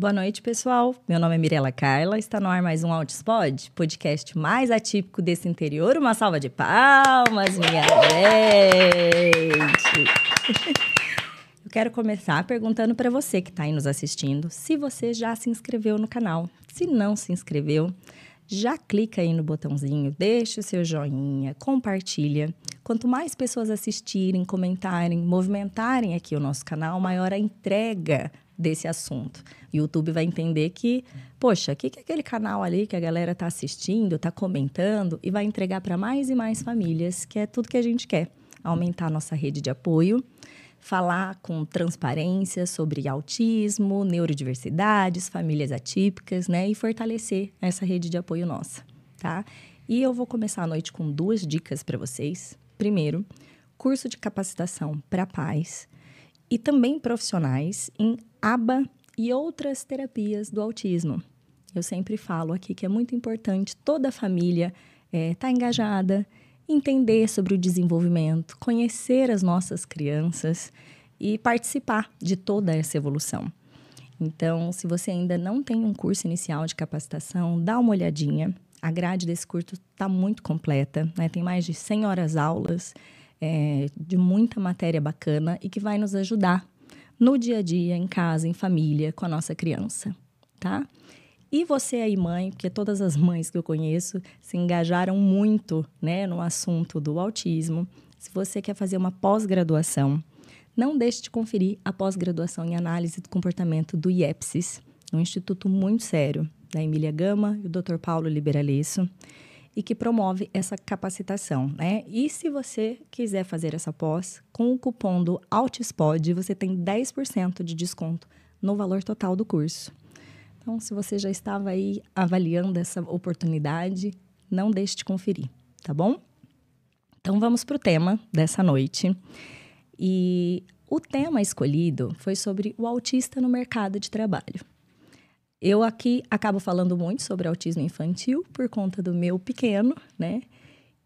Boa noite, pessoal. Meu nome é Mirela Carla. Está no ar mais um Outspod, podcast mais atípico desse interior. Uma salva de palmas, minha gente. Eu quero começar perguntando para você que está aí nos assistindo se você já se inscreveu no canal. Se não se inscreveu, já clica aí no botãozinho, deixa o seu joinha, compartilha. Quanto mais pessoas assistirem, comentarem, movimentarem aqui o nosso canal, maior a entrega desse assunto. YouTube vai entender que, poxa, o que, que é aquele canal ali que a galera está assistindo, está comentando e vai entregar para mais e mais famílias, que é tudo que a gente quer. Aumentar a nossa rede de apoio, falar com transparência sobre autismo, neurodiversidades, famílias atípicas, né? E fortalecer essa rede de apoio nossa, tá? E eu vou começar a noite com duas dicas para vocês. Primeiro, curso de capacitação para pais e também profissionais em ABA e outras terapias do autismo. Eu sempre falo aqui que é muito importante toda a família estar é, tá engajada, entender sobre o desenvolvimento, conhecer as nossas crianças e participar de toda essa evolução. Então, se você ainda não tem um curso inicial de capacitação, dá uma olhadinha. A grade desse curso está muito completa, né? tem mais de 100 horas aulas é, de muita matéria bacana e que vai nos ajudar no dia a dia, em casa, em família, com a nossa criança, tá? E você aí, mãe, porque todas as mães que eu conheço se engajaram muito né, no assunto do autismo. Se você quer fazer uma pós-graduação, não deixe de conferir a pós-graduação em análise do comportamento do IEPSIS, um instituto muito sério, da Emília Gama e o Dr. Paulo Liberalesso e que promove essa capacitação, né? E se você quiser fazer essa pós, com o cupom do Altispod, você tem 10% de desconto no valor total do curso. Então, se você já estava aí avaliando essa oportunidade, não deixe de conferir, tá bom? Então, vamos para o tema dessa noite. E o tema escolhido foi sobre o autista no mercado de trabalho. Eu aqui acabo falando muito sobre autismo infantil por conta do meu pequeno, né?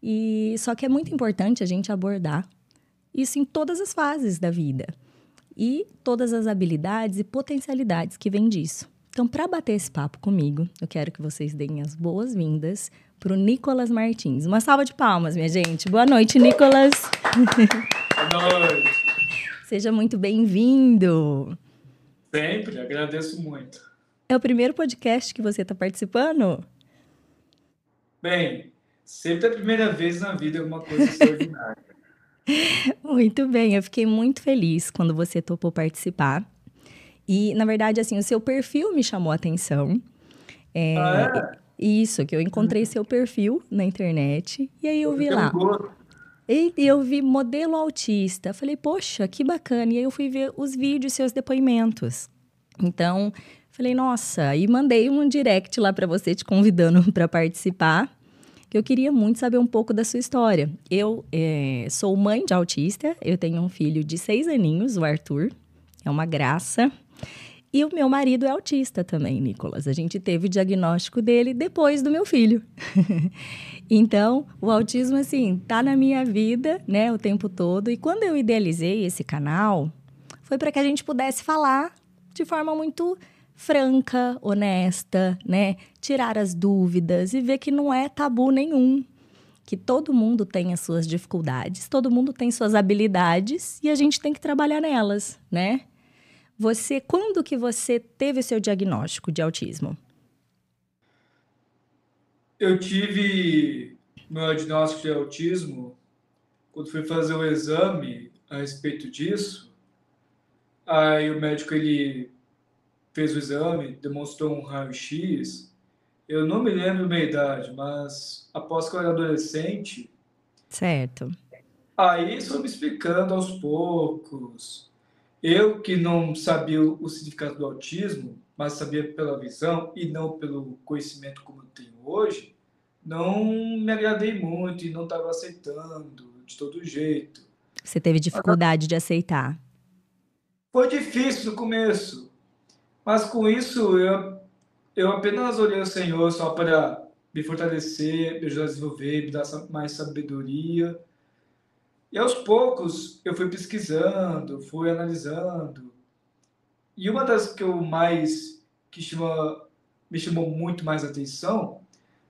E só que é muito importante a gente abordar isso em todas as fases da vida e todas as habilidades e potencialidades que vêm disso. Então, para bater esse papo comigo, eu quero que vocês deem as boas-vindas para o Nicolas Martins. Uma salva de palmas, minha gente. Boa noite, Nicolas. Boa noite. Seja muito bem-vindo. Sempre, agradeço muito. É o primeiro podcast que você está participando? Bem, sempre a primeira vez na vida é uma coisa extraordinária. muito bem, eu fiquei muito feliz quando você topou participar. E, na verdade, assim, o seu perfil me chamou a atenção. É, ah, é? Isso, que eu encontrei seu perfil na internet e aí eu vi lá. E eu vi modelo autista. Falei, poxa, que bacana. E aí eu fui ver os vídeos, seus depoimentos. Então, Falei, nossa, e mandei um direct lá para você te convidando para participar, que eu queria muito saber um pouco da sua história. Eu é, sou mãe de autista, eu tenho um filho de seis aninhos, o Arthur, é uma graça. E o meu marido é autista também, Nicolas. A gente teve o diagnóstico dele depois do meu filho. então, o autismo, assim, tá na minha vida, né, o tempo todo. E quando eu idealizei esse canal, foi para que a gente pudesse falar de forma muito franca, honesta, né? Tirar as dúvidas e ver que não é tabu nenhum. Que todo mundo tem as suas dificuldades, todo mundo tem suas habilidades e a gente tem que trabalhar nelas, né? Você, quando que você teve o seu diagnóstico de autismo? Eu tive meu diagnóstico de autismo quando fui fazer o exame a respeito disso. Aí o médico ele fez o exame, demonstrou um raio-x. Eu não me lembro minha idade, mas após que eu era adolescente. Certo. Aí foi me explicando aos poucos. Eu que não sabia o significado do autismo, mas sabia pela visão e não pelo conhecimento como eu tenho hoje, não me agradei muito e não estava aceitando de todo jeito. Você teve dificuldade de aceitar? Foi difícil no começo, mas com isso, eu, eu apenas olhei o Senhor só para me fortalecer, me ajudar a desenvolver, me dar mais sabedoria. E aos poucos eu fui pesquisando, fui analisando. E uma das que eu mais que chama, me chamou muito mais atenção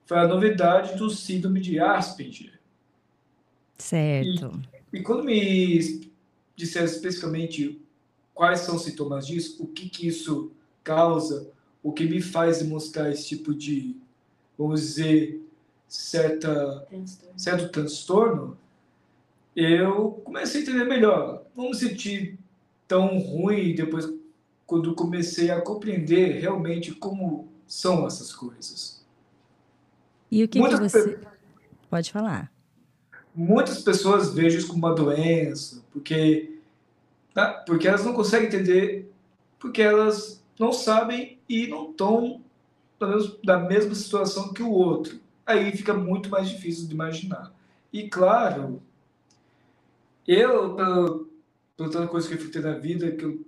foi a novidade do síndrome de Asperger. Certo. E, e quando me disseram especificamente quais são os sintomas disso, o que, que isso causa, o que me faz demonstrar esse tipo de, vamos dizer, certa, transtorno. certo transtorno, eu comecei a entender melhor. Não me sentir tão ruim depois quando comecei a compreender realmente como são essas coisas. E o que, que você... Pode falar. Muitas pessoas vejam isso como uma doença, porque, tá? porque elas não conseguem entender, porque elas não sabem e não estão da mesma situação que o outro. Aí fica muito mais difícil de imaginar. E claro, eu, pela, tanta coisa que eu fiz na vida, que eu,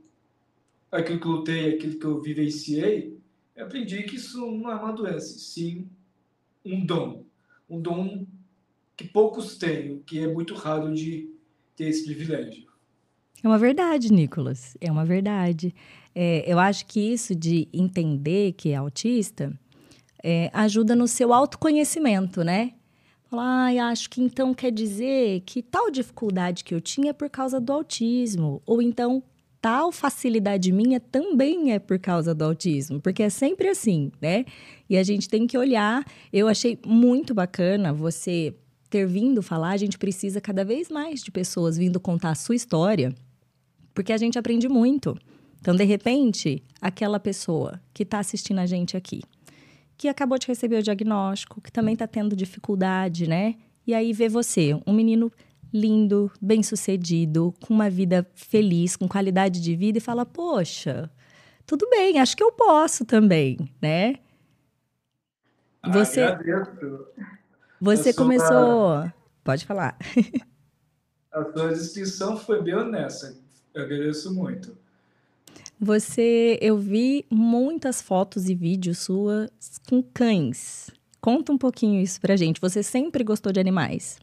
aquilo que eu lutei, aquilo que eu vivenciei, eu aprendi que isso não é uma doença, sim um dom. Um dom que poucos têm, que é muito raro de ter esse privilégio. É uma verdade, Nicolas. É uma verdade. É, eu acho que isso de entender que é autista é, ajuda no seu autoconhecimento, né? Falar, ah, acho que então quer dizer que tal dificuldade que eu tinha é por causa do autismo. Ou então, tal facilidade minha também é por causa do autismo, porque é sempre assim, né? E a gente tem que olhar. Eu achei muito bacana você ter vindo falar. A gente precisa cada vez mais de pessoas vindo contar a sua história, porque a gente aprende muito. Então, de repente, aquela pessoa que está assistindo a gente aqui, que acabou de receber o diagnóstico, que também está tendo dificuldade, né? E aí vê você, um menino lindo, bem-sucedido, com uma vida feliz, com qualidade de vida e fala: "Poxa, tudo bem, acho que eu posso também", né? Ah, você agradeço. Você começou, pode falar. A sua descrição foi bem honesta. Eu agradeço muito. Você, eu vi muitas fotos e vídeos suas com cães. Conta um pouquinho isso pra gente. Você sempre gostou de animais?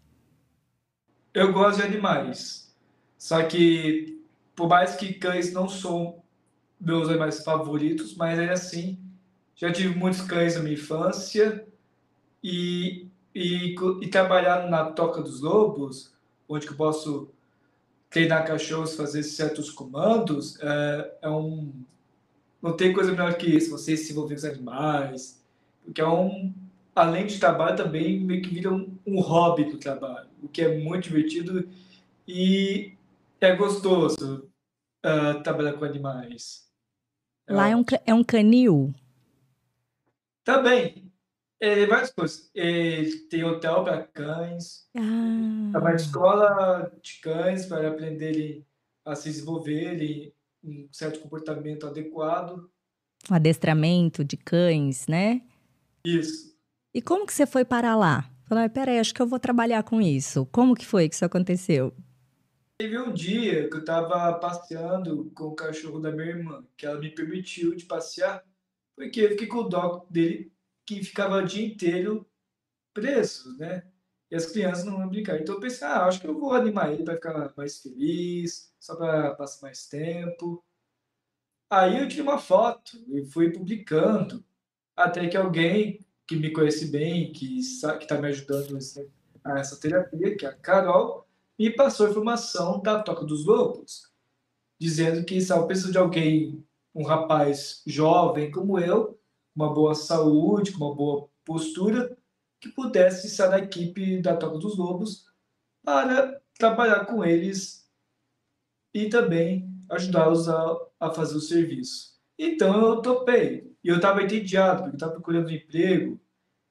Eu gosto de animais. Só que, por mais que cães não são meus animais favoritos, mas é assim, já tive muitos cães na minha infância e, e, e trabalhar na Toca dos Lobos, onde eu posso treinar cachorros, fazer certos comandos, é, é um... Não tem coisa melhor que isso, você se envolver com os animais, porque é um além de trabalho, também meio que vira um, um hobby do trabalho, o que é muito divertido e é gostoso uh, trabalhar com animais. Lá é um, é um canil? Também. É, várias coisas. É, tem hotel para cães, ah. uma escola de cães para aprenderem a se desenvolverem um certo comportamento adequado. Um adestramento de cães, né? Isso. E como que você foi parar lá? Falei, peraí, acho que eu vou trabalhar com isso. Como que foi que isso aconteceu? Teve um dia que eu estava passeando com o cachorro da minha irmã, que ela me permitiu de passear, porque eu fiquei com o dó dele, que ficava o dia inteiro preso, né? E as crianças não iam brincar. Então eu pensei, ah, acho que eu vou animar ele para ficar mais feliz, só para passar mais tempo. Aí eu tirei uma foto e fui publicando, até que alguém que me conhece bem, que está me ajudando a essa terapia, que é a Carol, me passou informação da Toca dos Lobos, dizendo que estava precisando de alguém, um rapaz jovem como eu, uma boa saúde, com uma boa postura, que pudesse estar na equipe da Toca dos Lobos para trabalhar com eles e também ajudá-los a, a fazer o serviço. Então eu topei. E eu estava entediado, porque estava procurando um emprego,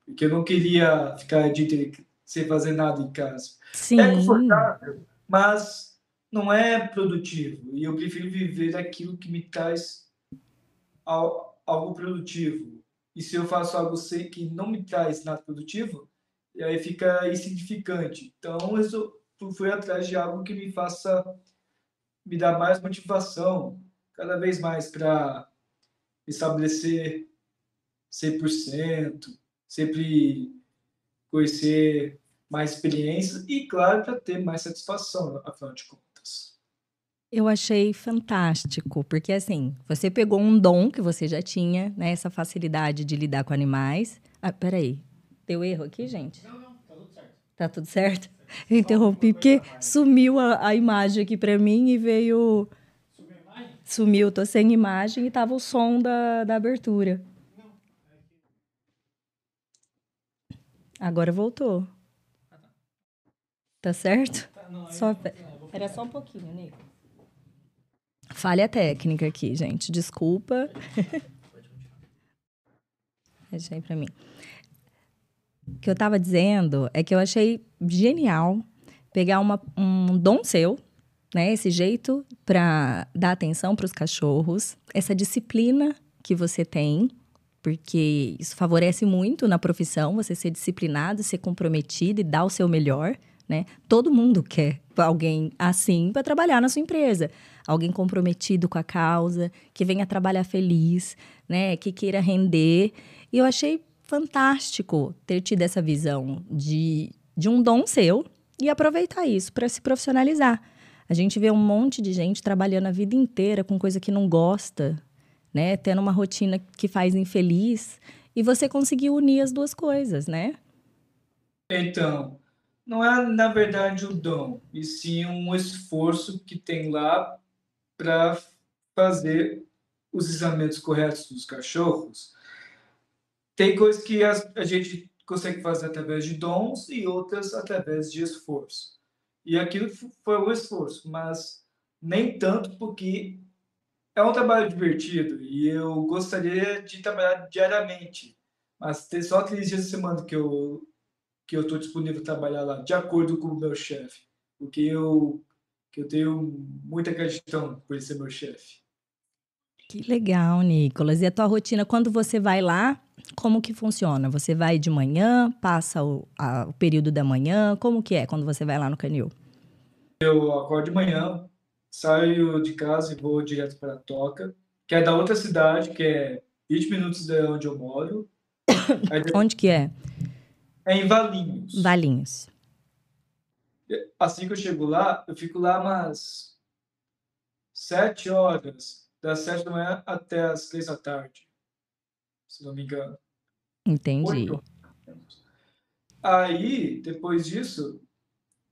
porque eu não queria ficar de sem fazer nada em casa. Sim. É confortável, mas não é produtivo. E eu prefiro viver daquilo que me traz algo produtivo. E se eu faço algo que não me traz nada produtivo, aí fica insignificante. Então, eu fui atrás de algo que me faça me dar mais motivação, cada vez mais para estabelecer 100%, sempre conhecer mais experiências e, claro, para ter mais satisfação, afinal de contas. Eu achei fantástico, porque assim, você pegou um dom que você já tinha, né? Essa facilidade de lidar com animais. Ah, peraí. Deu erro aqui, gente? Não, não, tá tudo certo. Tá tudo certo? Eu interrompi porque sumiu a, a imagem aqui para mim e veio. Subiu a imagem? Sumiu, tô sem imagem e tava o som da, da abertura. Agora voltou. Tá certo? Tá, não, aí Só Era só um pouquinho, Nico. Falha técnica aqui, gente. Desculpa. Deixa aí pra mim. O que eu tava dizendo é que eu achei genial pegar uma- um dom seu, né? Esse jeito para dar atenção para os cachorros, essa disciplina que você tem, porque isso favorece muito na profissão, você ser disciplinado, ser comprometido e dar o seu melhor, né? Todo mundo quer alguém assim para trabalhar na sua empresa, alguém comprometido com a causa, que venha trabalhar feliz, né? Que queira render. E eu achei fantástico ter tido essa visão de, de um dom seu e aproveitar isso para se profissionalizar. A gente vê um monte de gente trabalhando a vida inteira com coisa que não gosta, né? Tendo uma rotina que faz infeliz. E você conseguiu unir as duas coisas, né? Então, não é na verdade o dom, e sim um esforço que tem lá para fazer os exames corretos dos cachorros. Tem coisas que as- a gente consegue fazer através de dons e outras através de esforço. E aquilo foi o esforço, mas nem tanto porque é um trabalho divertido e eu gostaria de trabalhar diariamente, mas tem só aqueles dias da semana que eu que eu estou disponível para trabalhar lá, de acordo com o meu chefe, porque eu que eu tenho muita gratidão por ele ser meu chefe. Que legal, Nicolas. E a tua rotina, quando você vai lá, como que funciona? Você vai de manhã, passa o, a- o período da manhã? Como que é quando você vai lá no canil? Eu acordo de manhã, saio de casa e vou direto para a Toca, que é da outra cidade, que é 20 minutos de onde eu moro. Onde que é? é em Valinhos. Valinhos. Assim que eu chego lá, eu fico lá umas sete horas, das sete da manhã até as três da tarde, se não me engano. Entendi. Oito. Aí, depois disso,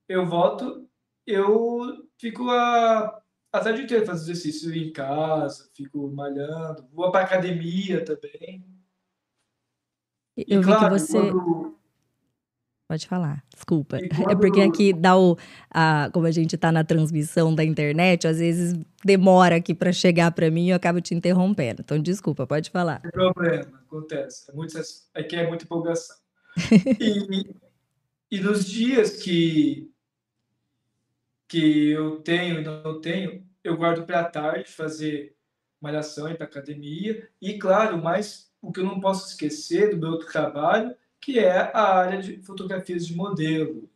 eu volto, eu fico a, a tarde inteira fazendo exercício em casa, fico malhando, vou para academia também. E Eu vi claro, que você. quando, Pode falar, desculpa. É porque aqui dá o. A, como a gente tá na transmissão da internet, às vezes demora aqui para chegar para mim e eu acabo te interrompendo. Então, desculpa, pode falar. tem problema, acontece. É muito, aqui é muita empolgação. E, e nos dias que, que eu tenho e não tenho, eu guardo para a tarde fazer malhação e para academia. E, claro, mas o que eu não posso esquecer do meu outro trabalho, que é a área de fotografias de modelo.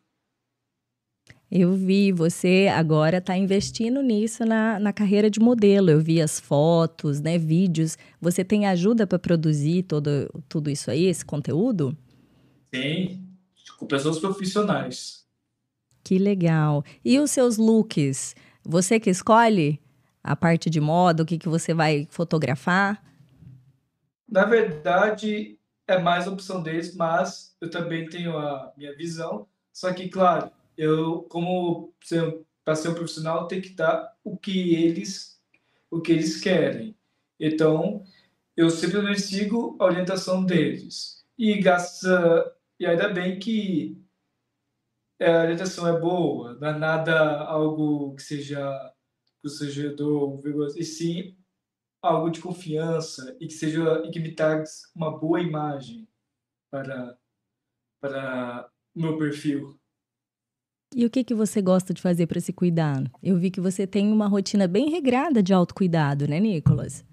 Eu vi, você agora está investindo nisso na, na carreira de modelo. Eu vi as fotos, né, vídeos. Você tem ajuda para produzir todo, tudo isso aí, esse conteúdo? Sim, com pessoas profissionais. Que legal. E os seus looks? Você que escolhe a parte de moda, o que, que você vai fotografar? Na verdade, é mais opção deles, mas eu também tenho a minha visão. Só que, claro, eu, como para ser um profissional, tem que dar o que eles, o que eles querem. Então, eu simplesmente sigo a orientação deles. E gasta, e ainda bem que é, a orientação é boa, não é nada algo que seja constrangedor, e sim algo de confiança e que seja e que me traga uma boa imagem para para o meu perfil. E o que, que você gosta de fazer para se cuidar? Eu vi que você tem uma rotina bem regrada de autocuidado, né, Nicolas?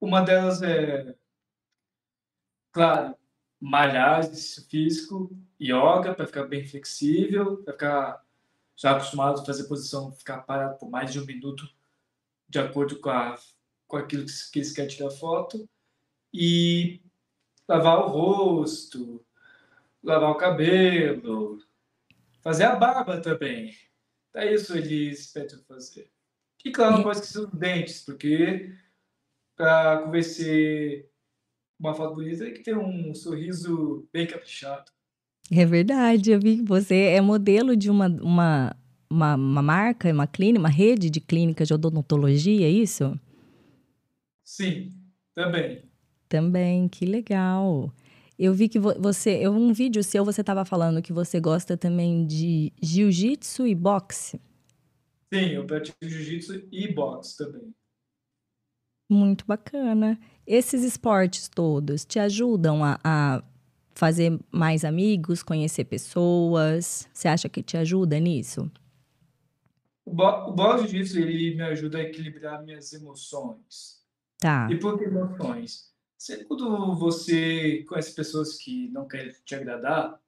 Uma delas é, claro, malhar, exercício físico, yoga para ficar bem flexível, para ficar já acostumado a fazer posição, ficar parado por mais de um minuto, de acordo com, a, com aquilo que, eles querem tirar foto, e lavar o rosto, lavar o cabelo, fazer a barba também. É isso eles pedem fazer. E claro, não pode esquecer os dentes, porque para convencer uma foto bonita tem que ter um sorriso bem caprichado. É verdade, eu vi que você é modelo de uma, uma, uma, uma marca, uma clínica, uma rede de clínicas de odontologia, é isso? Sim, também. Também, que legal. Eu vi que você, eu um vídeo seu, você estava falando que você gosta também de jiu-jitsu e boxe. Sim, eu pratico jiu-jitsu e boxe também. Muito bacana. Esses esportes todos te ajudam a, a fazer mais amigos, conhecer pessoas? Você acha que te ajuda nisso? O, bo o boxe jiu-jitsu ele me ajuda a equilibrar minhas emoções. Tá. E por que emoções? quando você conhece pessoas que não querem te agradar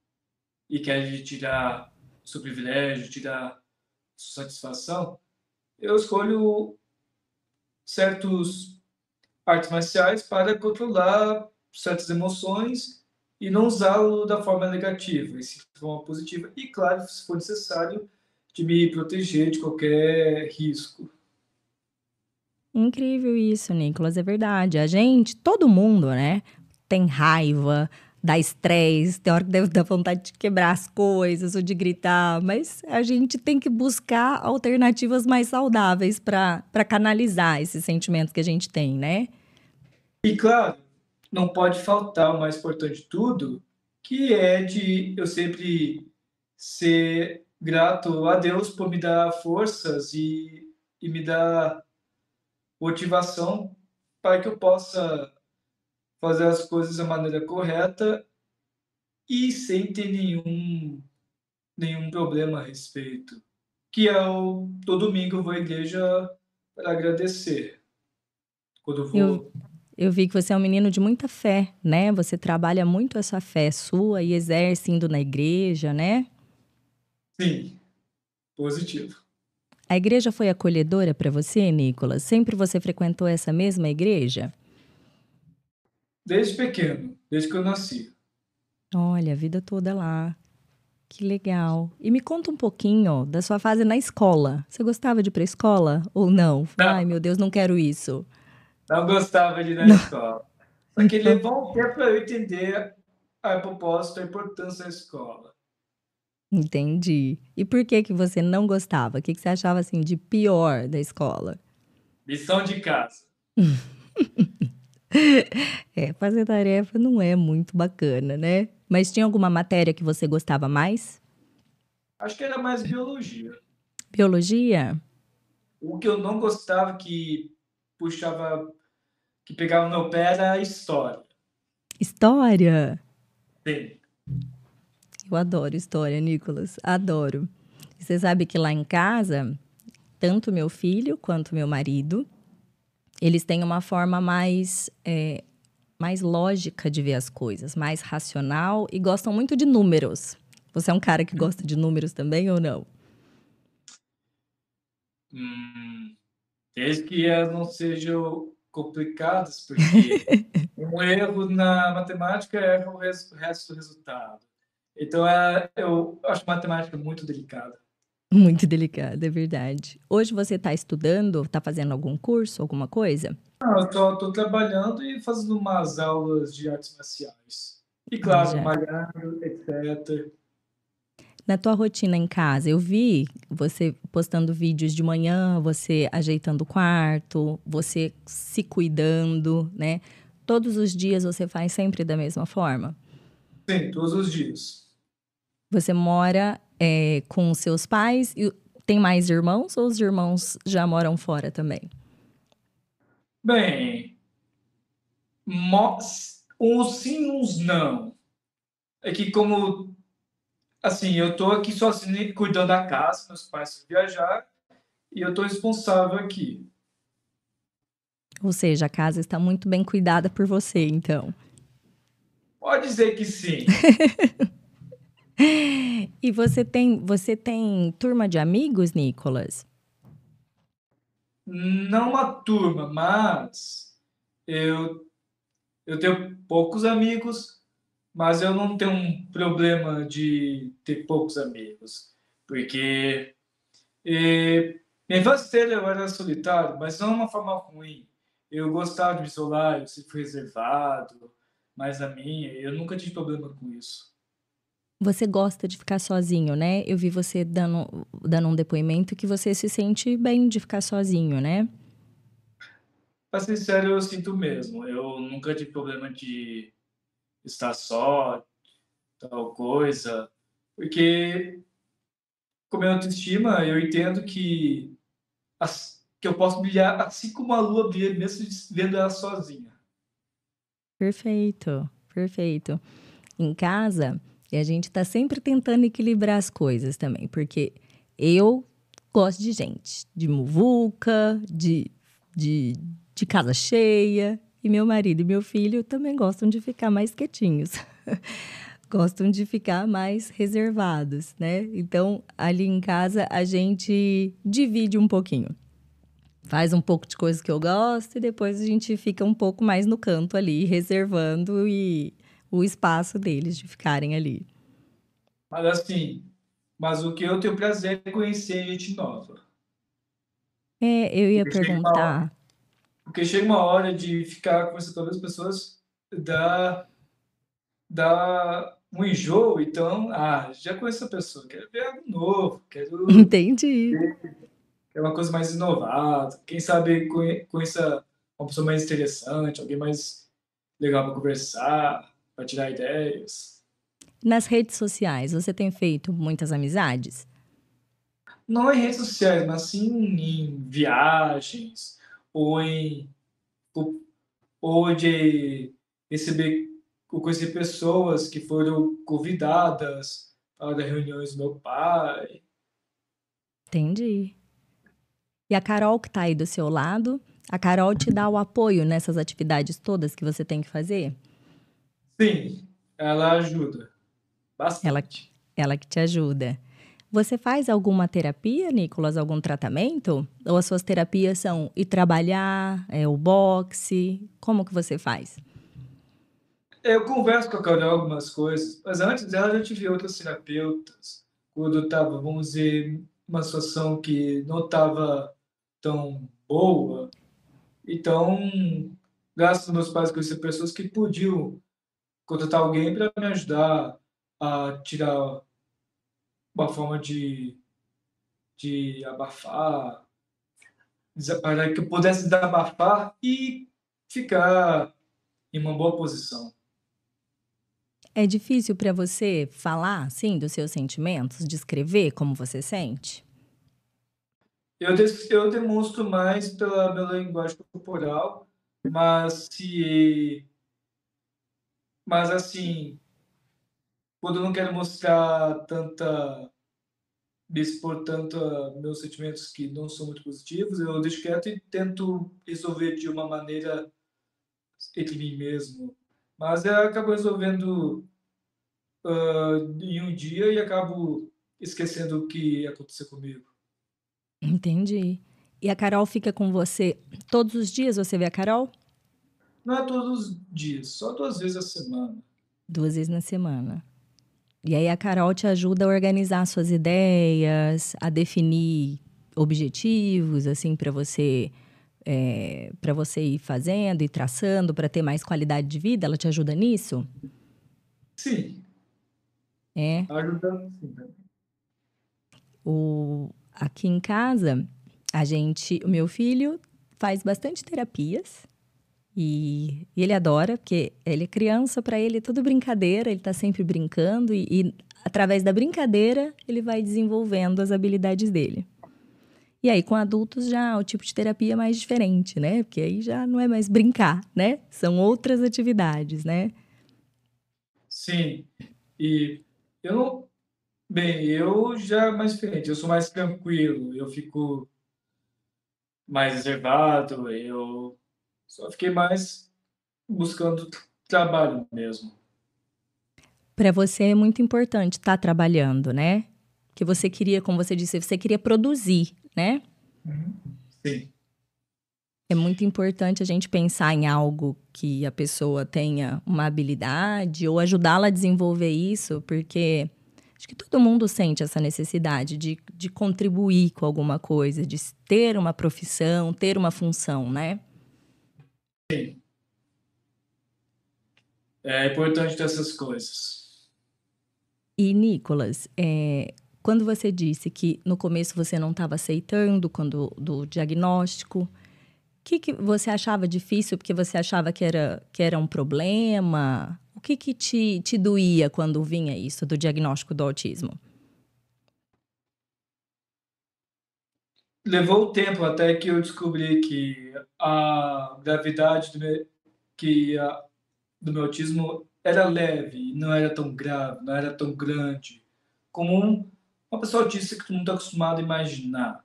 e querem tirar seu privilégio, tirar sua satisfação, eu escolho certos artes marciais para controlar certas emoções e não usá-lo da forma negativa, e sim de forma positiva. E, claro, se for necessário, de me proteger de qualquer risco. Incrível isso, Nicolas, é verdade. A gente, todo mundo, né, tem raiva, dá estresse, tem hora que deve dar vontade de quebrar as coisas ou de gritar, mas a gente tem que buscar alternativas mais saudáveis para canalizar esses sentimentos que a gente tem, né? E claro, não pode faltar o mais importante de tudo, que é de eu sempre ser grato a Deus por me dar forças e, e me dar motivação para que eu possa fazer as coisas da maneira correta e sem ter nenhum, nenhum problema a respeito. Que é o todo domingo eu vou à igreja para agradecer. Quando eu vou. Eu, eu vi que você é um menino de muita fé, né? Você trabalha muito essa fé sua e exerce indo na igreja, né? Sim, positivo. A igreja foi acolhedora para você, Nicolas? Sempre você frequentou essa mesma igreja? Desde pequeno, desde que eu nasci. Olha, a vida toda lá. Que legal. E me conta um pouquinho da sua fase na escola. Você gostava de ir para escola ou não? não? Ai, meu Deus, não quero isso. Não gostava de ir na não. escola. Só que levou um tempo para eu entender a propósito, a importância da escola. Entendi. E por que que você não gostava? O que que você achava assim de pior da escola? Lição de casa. é, fazer tarefa não é muito bacana, né? Mas tinha alguma matéria que você gostava mais? Acho que era mais biologia. Biologia? O que eu não gostava que puxava, que pegava no meu pé era história. História? Sim. Eu adoro história, Nicolas. Adoro. você sabe que lá em casa, tanto meu filho quanto meu marido, eles têm uma forma mais, é, mais lógica de ver as coisas, mais racional e gostam muito de números. Você é um cara que gosta de números também ou não? Hum, desde que elas não sejam complicadas, porque um erro na matemática erra o resto do resultado. Então, é, eu acho matemática muito delicada. Muito delicada, é verdade. Hoje você está estudando, está fazendo algum curso, alguma coisa? Não, eu estou trabalhando e fazendo umas aulas de artes marciais. E claro, Já. malhando, etc. Na tua rotina em casa, eu vi você postando vídeos de manhã, você ajeitando o quarto, você se cuidando, né? Todos os dias você faz sempre da mesma forma? Sim, todos os dias. Você mora é, com seus pais e tem mais irmãos ou os irmãos já moram fora também? Bem, uns sim, uns não. É que como assim, eu tô aqui sozinho cuidando da casa, meus pais viajar e eu tô responsável aqui. Ou seja, a casa está muito bem cuidada por você, então. Pode dizer que sim. E você tem, você tem turma de amigos, Nicolas? Não uma turma, mas eu, eu tenho poucos amigos, mas eu não tenho um problema de ter poucos amigos, porque E, minha infância eu era solitário, mas não de uma forma ruim. Eu gostava de me isolar, eu sempre fui reservado, mais a minha, eu nunca tive problema com isso. Você gosta de ficar sozinho, né? Eu vi você dando, dando um depoimento que você se sente bem de ficar sozinho, né? Pra ser sincero, eu sinto mesmo. Eu nunca tive problema de estar só, tal coisa, porque com minha autoestima, eu entendo que, as, que eu posso brilhar assim como a lua brilha, mesmo vendo ela sozinha. Perfeito, perfeito. Em casa, a gente está sempre tentando equilibrar as coisas também, porque eu gosto de gente, de muvuca, de, de, de casa cheia, e meu marido e meu filho também gostam de ficar mais quietinhos. gostam de ficar mais reservados, né? Então, ali em casa, a gente divide um pouquinho. Faz um pouco de coisa que eu gosto e depois a gente fica um pouco mais no canto ali, reservando e o espaço deles de ficarem ali. Mas assim, mas o que eu tenho prazer é conhecer gente nova. É, eu ia porque perguntar. Chega hora, porque chega uma hora de ficar conversando com outras pessoas, dá, dá um enjoo, então, ah, já conheço a pessoa, quero ver algo novo, quero. Entendi. É uma coisa mais inovada. Quem sabe conheça uma pessoa mais interessante, alguém mais legal para conversar, para tirar ideias. Nas redes sociais, você tem feito muitas amizades? Não em redes sociais, mas sim em viagens ou em ou de receber ou conhecer pessoas que foram convidadas para reuniões do meu pai. Entendi. E a Carol que está aí do seu lado, a Carol te dá o apoio nessas atividades todas que você tem que fazer? Sim, ela ajuda bastante. Ela, ela que te ajuda. Você faz alguma terapia, Nicolas? Algum tratamento? Ou as suas terapias são ir trabalhar, é, o boxe? Como que você faz? Eu converso com a Carol algumas coisas, mas antes dela já tive outras terapeutas. Quando eu estava, vamos dizer, uma situação que não estava tão boa. Então, graças aos meus pais, conheci pessoas que podiam contratar alguém para me ajudar a tirar uma forma de, de abafar, para que eu pudesse desabafar e ficar em uma boa posição. É difícil para você falar, assim, dos seus sentimentos, descrever como você sente? Eu, eu demonstro mais pela minha linguagem corporal, mas se. Mas assim, quando eu não quero mostrar tanta. expor tanto meus sentimentos que não são muito positivos, eu deixo quieto e tento resolver de uma maneira entre mim mesmo mas eu acabo resolvendo uh, em um dia e acabo esquecendo o que aconteceu comigo. Entendi. E a Carol fica com você todos os dias? Você vê a Carol? Não é todos os dias, só duas vezes a semana. Duas vezes na semana. E aí a Carol te ajuda a organizar suas ideias, a definir objetivos, assim, para você é, para você ir fazendo e traçando para ter mais qualidade de vida? Ela te ajuda nisso? Sim. É. Ajuda sim O, aqui em casa, a gente, o meu filho faz bastante terapias e, e ele adora, porque ele é criança, para ele é tudo brincadeira, ele está sempre brincando e, e através da brincadeira ele vai desenvolvendo as habilidades dele. E aí, com adultos, já o tipo de terapia é mais diferente, né? Porque aí já não é mais brincar, né? São outras atividades, né? Sim. E eu não. Bem, eu já é mais diferente, eu sou mais tranquilo, eu fico mais reservado, eu só fiquei mais buscando trabalho mesmo. Para você é muito importante estar tá trabalhando, né? Que você queria, como você disse, você queria produzir, né? Uhum. Sim. É muito importante a gente pensar em algo que a pessoa tenha uma habilidade ou ajudá-la a desenvolver isso, porque Acho que todo mundo sente essa necessidade de, de contribuir com alguma coisa, de ter uma profissão, ter uma função, né? Sim. É importante ter essas coisas. E, Nicolas, é, quando você disse que no começo você não estava aceitando quando do diagnóstico, o que, que você achava difícil porque você achava que era, que era um problema? O que, que te, te doía quando vinha isso do diagnóstico do autismo? Levou tempo até que eu descobri que a gravidade do meu, que a, do meu autismo era leve, não era tão grave, não era tão grande, como um, uma pessoa autista que mundo está acostumado a imaginar,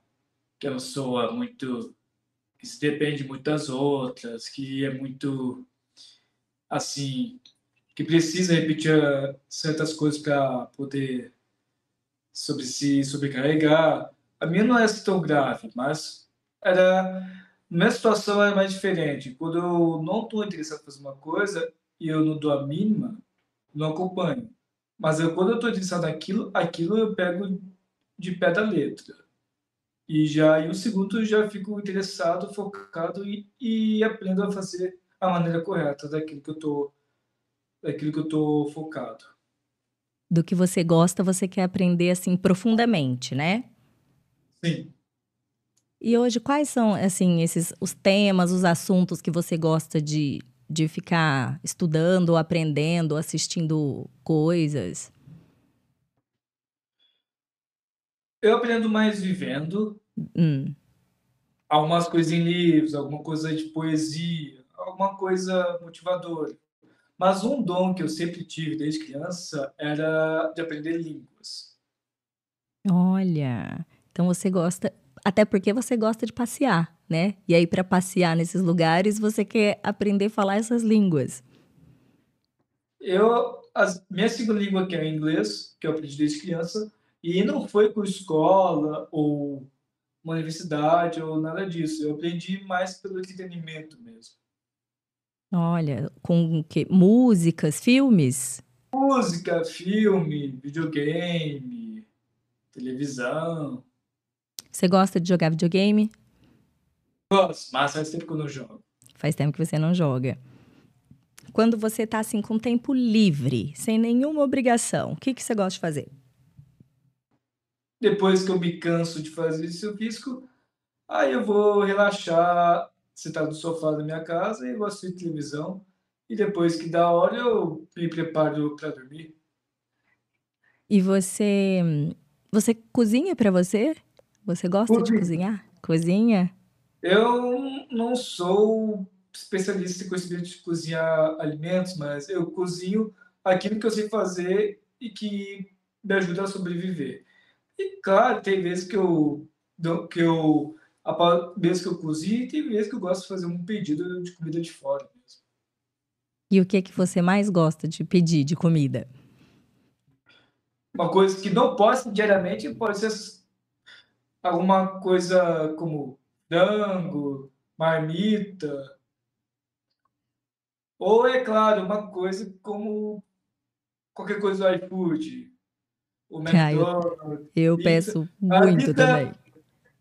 que é uma pessoa muito que se depende muito das outras, que é muito assim, que precisa repetir certas coisas para poder sobre se sobrecarregar. A minha não era tão grave, mas era minha situação era mais diferente. Quando eu não estou interessado em fazer uma coisa e eu não dou a mínima, não acompanho. Mas eu, quando eu estou interessado naquilo, aquilo eu pego de pé da letra. E já em um segundo eu já fico interessado, focado e, e aprendo a fazer a maneira correta daquilo que eu estou daquilo que eu tô focado. Do que você gosta, você quer aprender assim profundamente, né? Sim. E hoje quais são assim esses os temas, os assuntos que você gosta de, de ficar estudando, aprendendo, assistindo coisas? Eu aprendo mais vivendo. Hum. Algumas coisas em livros, alguma coisa de poesia, alguma coisa motivadora. Mas um dom que eu sempre tive desde criança era de aprender línguas. Olha, então você gosta, até porque você gosta de passear, né? E aí para passear nesses lugares, você quer aprender a falar essas línguas. Eu, minha segunda língua que é o inglês, que eu aprendi desde criança, e não foi com escola ou uma universidade ou nada disso. Eu aprendi mais pelo entretenimento mesmo. Olha, com que? Músicas, filmes? Música, filme, videogame, televisão. Você gosta de jogar videogame? Gosto, mas faz tempo que eu não jogo. Faz tempo que você não joga. Quando você tá assim com tempo livre, sem nenhuma obrigação, o que, que você gosta de fazer? Depois que eu me canso de fazer isso físico, aí eu vou relaxar sentado no sofá da minha casa e vou assistir televisão. E depois que dá hora, eu me preparo para dormir. E você você cozinha para você? Você gosta de cozinhar? Cozinha? Eu não sou especialista em conhecimento de cozinhar alimentos, mas eu cozinho aquilo que eu sei fazer e que me ajuda a sobreviver. E claro, tem vezes que eu que eu a vez que eu cozinho e tem vezes que eu gosto de fazer um pedido de comida de fora mesmo. E o que que você mais gosta de pedir de comida? Uma coisa que não posso diariamente pode ser alguma coisa como frango, marmita, ou é claro, uma coisa como qualquer coisa do iFood, o Ah, eu, McDonald's, eu pizza. peço muito também.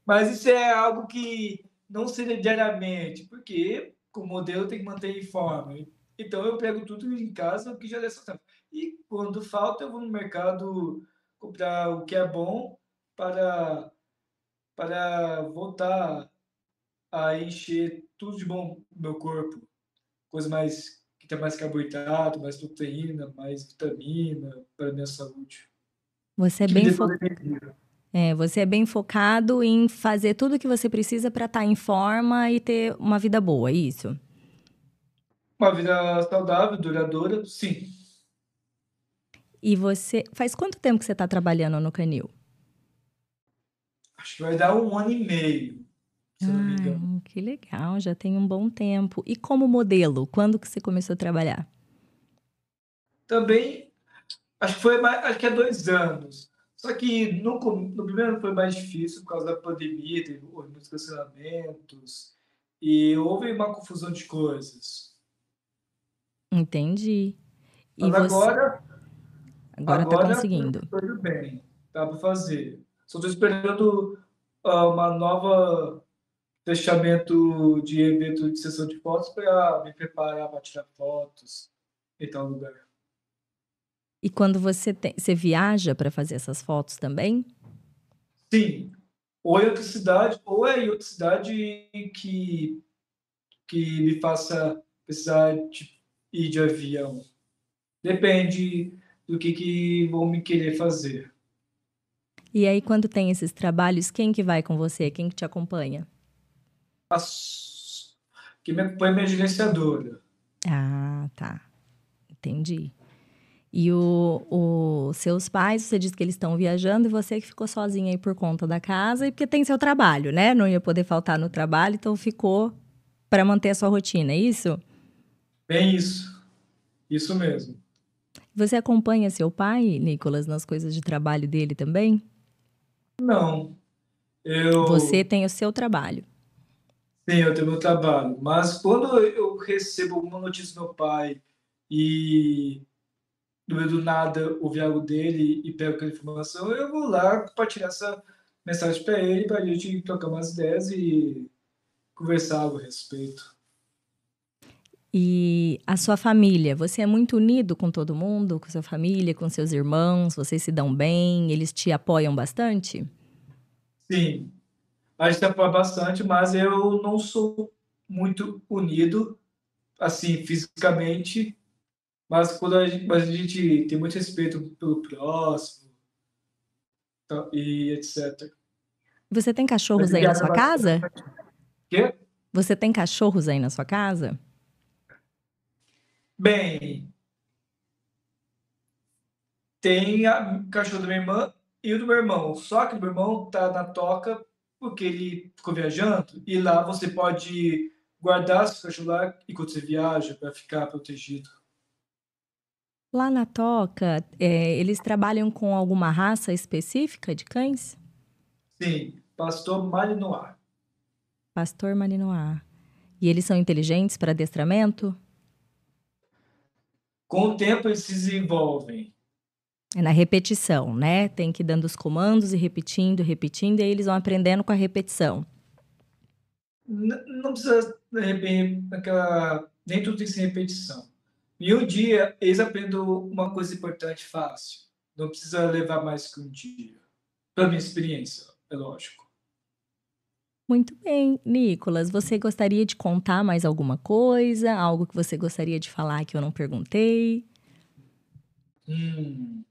Mas isso é algo que não seria diariamente, porque o modelo tem que manter em forma. Então eu pego tudo em casa que já deu certo. E quando falta, eu vou no mercado comprar o que é bom para, para voltar a encher tudo de bom no meu corpo. Coisa mais que tem mais carboidrato, mais proteína, mais vitamina para a minha saúde. Você é Que bem dê fo... poder mental. é, você é bem focado em fazer tudo o que você precisa para estar em forma e ter uma vida boa, é isso? Uma vida saudável, duradoura, sim. E você faz quanto tempo que você está trabalhando no Canil? Acho que vai dar um ano e meio, se eu não me engano. Ah, que legal, já tem um bom tempo. E como modelo, quando que você começou a trabalhar? Também, acho que foi mais, acho que é dois anos. Só que no, no primeiro ano foi mais difícil por causa da pandemia, teve houve muitos cancelamentos e houve uma confusão de coisas. Entendi. E Mas você, agora, Agora está conseguindo. Tudo bem, dá para fazer. Só estou esperando uh, uma nova fechamento de evento de sessão de fotos para me preparar para tirar fotos em tal lugar. E quando você, tem, você viaja para fazer essas fotos também? Sim. Ou em outra cidade, ou é em outra cidade que, que me faça precisar de ir de avião. Depende do que, que vão me querer fazer. E aí, quando tem esses trabalhos, quem que vai com você? Quem que te acompanha? Que me acompanha é minha gerenciadora. Ah, tá. Entendi. E os seus pais, você disse que eles estão viajando e você que ficou sozinha aí por conta da casa e porque tem seu trabalho, né? Não ia poder faltar no trabalho, então ficou para manter a sua rotina, é isso? Bem isso. Isso mesmo. Você acompanha seu pai, Nicolas, nas coisas de trabalho dele também? Não. Eu... Você tem o seu trabalho. Sim, eu tenho meu trabalho. Mas quando eu recebo alguma notícia do meu pai e meio do nada ouvir algo dele e pego aquela informação, eu vou lá compartilhar essa mensagem para ele, para a gente trocar umas ideias e conversar algo a respeito. E a sua família, você é muito unido com todo mundo, com sua família, com seus irmãos, vocês se dão bem, eles te apoiam bastante? Sim, a gente apoia bastante, mas eu não sou muito unido, assim, fisicamente, mas quando a gente, a gente tem muito respeito pelo próximo tá, e etc. Você tem cachorros aí na sua casa? Quê? Você tem cachorros aí na sua casa? Bem, tem a cachorro da minha irmã e o do meu irmão. Só que o meu irmão tá na toca porque ele ficou viajando e lá você pode guardar seu cachorro lá enquanto você viaja para ficar protegido. Lá na toca, é, eles trabalham com alguma raça específica de cães? Sim, pastor malinois. Pastor malinois. E eles são inteligentes para adestramento? Com o tempo eles se desenvolvem. É na repetição, né? Tem que ir dando os comandos e repetindo, repetindo, e aí eles vão aprendendo com a repetição. Não precisa aquela nem tudo tem que ser repetição. Em um dia, eles aprendem uma coisa importante fácil. Não precisa levar mais que um dia. Pela minha experiência, é lógico. Muito bem, Nicolas. Você gostaria de contar mais alguma coisa? Algo que você gostaria de falar que eu não perguntei? Hum,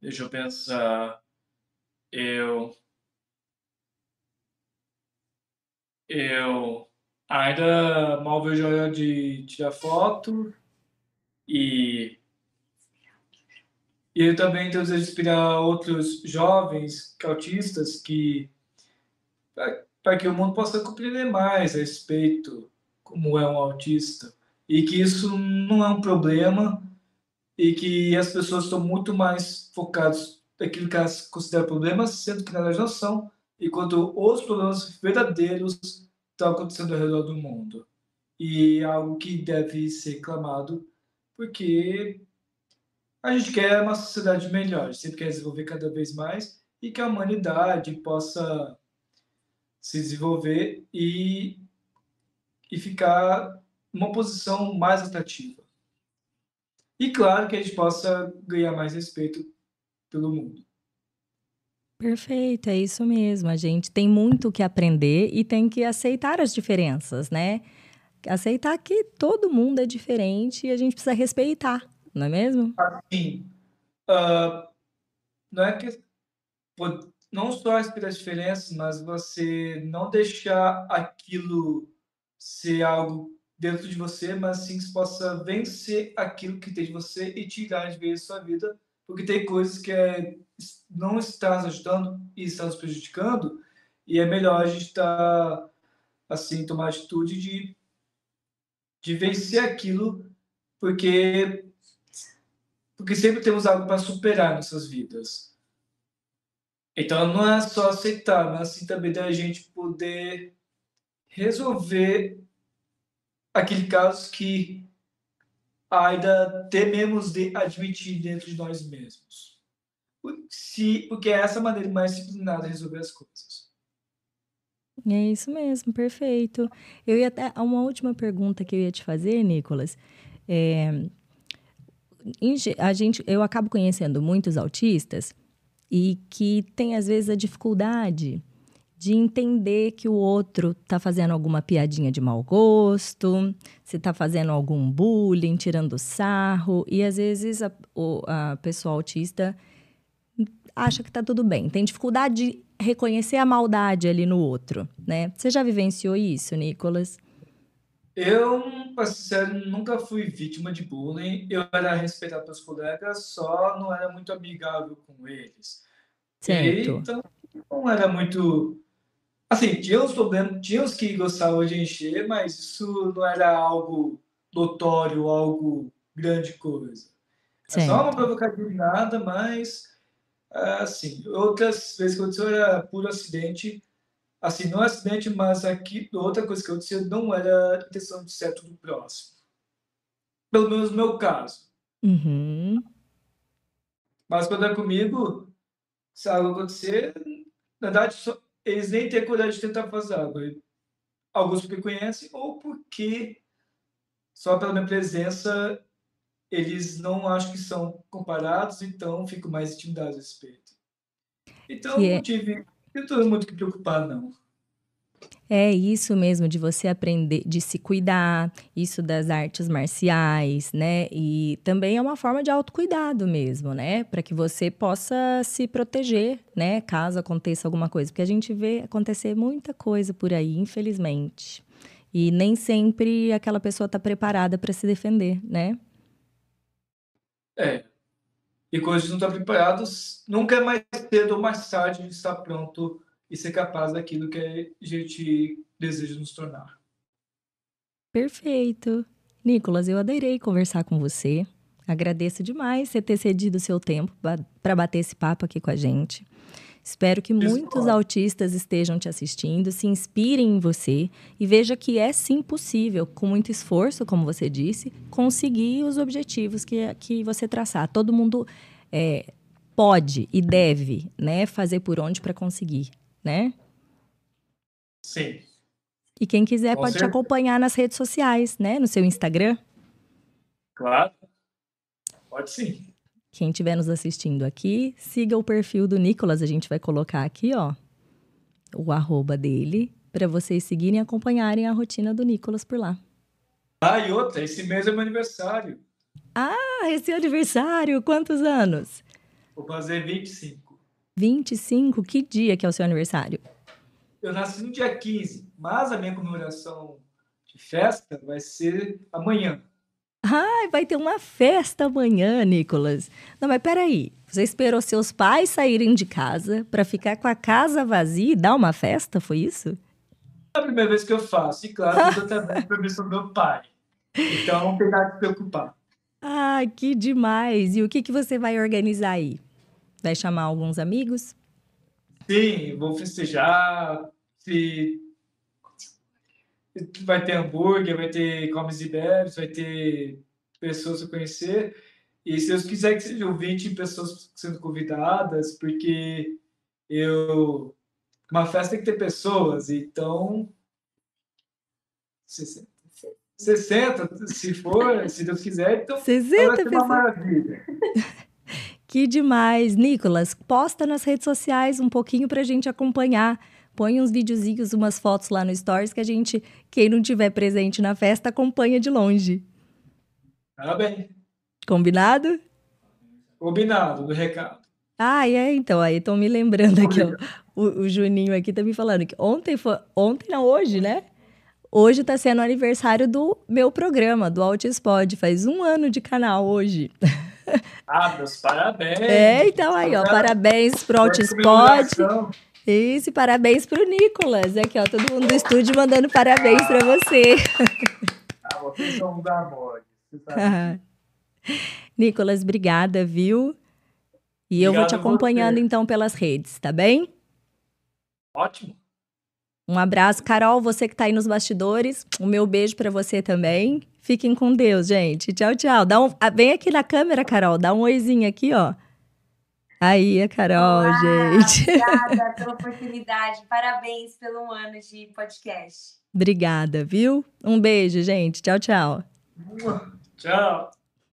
deixa eu pensar. Eu. Eu ainda mal vejo a hora de tirar foto e e eu também tenho de inspirar outros jovens autistas que para que o mundo possa compreender mais a respeito como é um autista e que isso não é um problema e que as pessoas estão muito mais focadas naquilo que elas consideram problemas, sendo que na verdade não são, enquanto os problemas verdadeiros estão acontecendo ao redor do mundo. E é algo que deve ser clamado, porque a gente quer uma sociedade melhor, sempre quer desenvolver cada vez mais e que a humanidade possa se desenvolver e, e ficar numa posição mais atrativa. E claro que a gente possa ganhar mais respeito pelo mundo. Perfeito, é isso mesmo. A gente tem muito que aprender e tem que aceitar as diferenças, né? Aceitar que todo mundo é diferente e a gente precisa respeitar, não é mesmo? Sim. Uh, não é que não só respeitar as diferenças, mas você não deixar aquilo ser algo dentro de você, mas sim que você possa vencer aquilo que tem de você e tirar de vez sua vida, porque tem coisas que é, não está nos ajudando e está nos prejudicando, e é melhor a gente estar, tá, assim, tomar atitude de, de vencer aquilo, porque, porque sempre temos algo para superar nossas vidas. Então não é só aceitar, mas assim também da gente poder resolver aquele caso que ainda tememos de admitir dentro de nós mesmos. Se, porque é essa maneira mais disciplinada de resolver as coisas. É isso mesmo, perfeito. Eu ia até uma última pergunta que eu ia te fazer, Nicolas. É, a gente, eu acabo conhecendo muitos autistas e que tem às vezes a dificuldade de entender que o outro está fazendo alguma piadinha de mau gosto, se está fazendo algum bullying, tirando sarro, e às vezes a, o, a pessoa autista acha que está tudo bem, tem dificuldade de reconhecer a maldade ali no outro, né? Você já vivenciou isso, Nicolas? Eu, para ser nunca fui vítima de bullying. Eu era respeitado pelos colegas, só não era muito amigável com eles. Certo. E, então, não era muito. Assim, tinha uns problemas, tinha uns que gostavam de encher, mas isso não era algo notório, algo grande coisa. É só uma provocadinha de nada, mas assim, outras vezes que aconteceu era puro acidente. Assim, não é acidente, mas aqui, outra coisa que aconteceu não era intenção de ser tudo próximo. Pelo menos no meu caso. Uhum. Mas quando é comigo, se algo acontecer, na verdade, só, eles nem têm coragem de tentar fazer algo. Alguns porque conhecem, ou porque só pela minha presença eles não acham que são comparados, então fico mais intimidado a respeito. Então, é... não tive não tô muito que preocupar, não. É isso mesmo, de você aprender, de se cuidar, isso das artes marciais, né? E também é uma forma de autocuidado mesmo, né? Para que você possa se proteger, né? Caso aconteça alguma coisa. Porque a gente vê acontecer muita coisa por aí, infelizmente. E nem sempre aquela pessoa está preparada para se defender, né? É. E quando a gente não está preparado, nunca é mais cedo ou mais tarde de estar pronto e ser capaz daquilo que a gente deseja nos tornar. Perfeito. Nicolas, eu adorei conversar com você. Agradeço demais você ter cedido o seu tempo para bater esse papo aqui com a gente. Espero que muitos autistas estejam te assistindo, se inspirem em você e veja que é sim possível, com muito esforço, como você disse, conseguir os objetivos que, que você traçar. Todo mundo é, pode e deve né, fazer por onde para conseguir, né? Sim. E quem quiser com pode certeza. te acompanhar nas redes sociais, né? No seu Instagram. Claro. Pode sim. Quem estiver nos assistindo aqui, siga o perfil do Nicolas. A gente vai colocar aqui, ó, o arroba dele, para vocês seguirem e acompanharem a rotina do Nicolas por lá. Ah, e outra, esse mês é meu aniversário. Ah, esse é aniversário! Quantos anos? Vou fazer 25. 25? Que dia que é o seu aniversário? Eu nasci no dia 15, mas a minha comemoração de festa vai ser amanhã. Ah, vai ter uma festa amanhã, Nicolas. Não, mas peraí. Você esperou seus pais saírem de casa para ficar com a casa vazia e dar uma festa? Foi isso? É a primeira vez que eu faço. E claro, eu também permissão do meu pai. Então, não tem nada que se preocupar. Ah, que demais! E o que, que você vai organizar aí? Vai chamar alguns amigos? Sim, vou festejar. Se vai ter hambúrguer, vai ter comes e bebes, vai ter pessoas a conhecer. E se Deus quiser que sejam 20 pessoas sendo convidadas, porque eu. Uma festa tem que ter pessoas, então. 60, 60 se for, se Deus quiser, então. 60 vai ser uma maravilha. Que demais. Nicolas, posta nas redes sociais um pouquinho para a gente acompanhar põe uns videozinhos, umas fotos lá no Stories que a gente, quem não tiver presente na festa, acompanha de longe. Tá bem. Combinado? Combinado, do recado. Ah, é, então, aí estão me lembrando aqui, ó, o, o, Juninho aqui tá me falando que ontem foi, ontem não, hoje, né? Hoje tá sendo o aniversário do meu programa, do Altispod, faz um ano de canal hoje. Ah, meus parabéns! É, então aí, ó, parabéns pro Altispod. Isso, parabéns pro Nicolas. Aqui, ó, todo mundo do estúdio mandando parabéns ah, para você. Ah, vocês são da amor. Nicolas, obrigada, viu? E Obrigado eu vou te acompanhando então pelas redes, tá bem? Ótimo. Um abraço. Carol, você que tá aí nos bastidores, o meu beijo para você também. Fiquem com Deus, gente. Tchau, tchau. Dá um, ah, vem aqui na câmera, Carol. Dá um oizinho aqui, ó. Aí, a Carol, Olá, gente. Obrigada pela oportunidade. Parabéns pelo ano de podcast. Obrigada, viu? Um beijo, gente. Tchau, tchau. Tchau.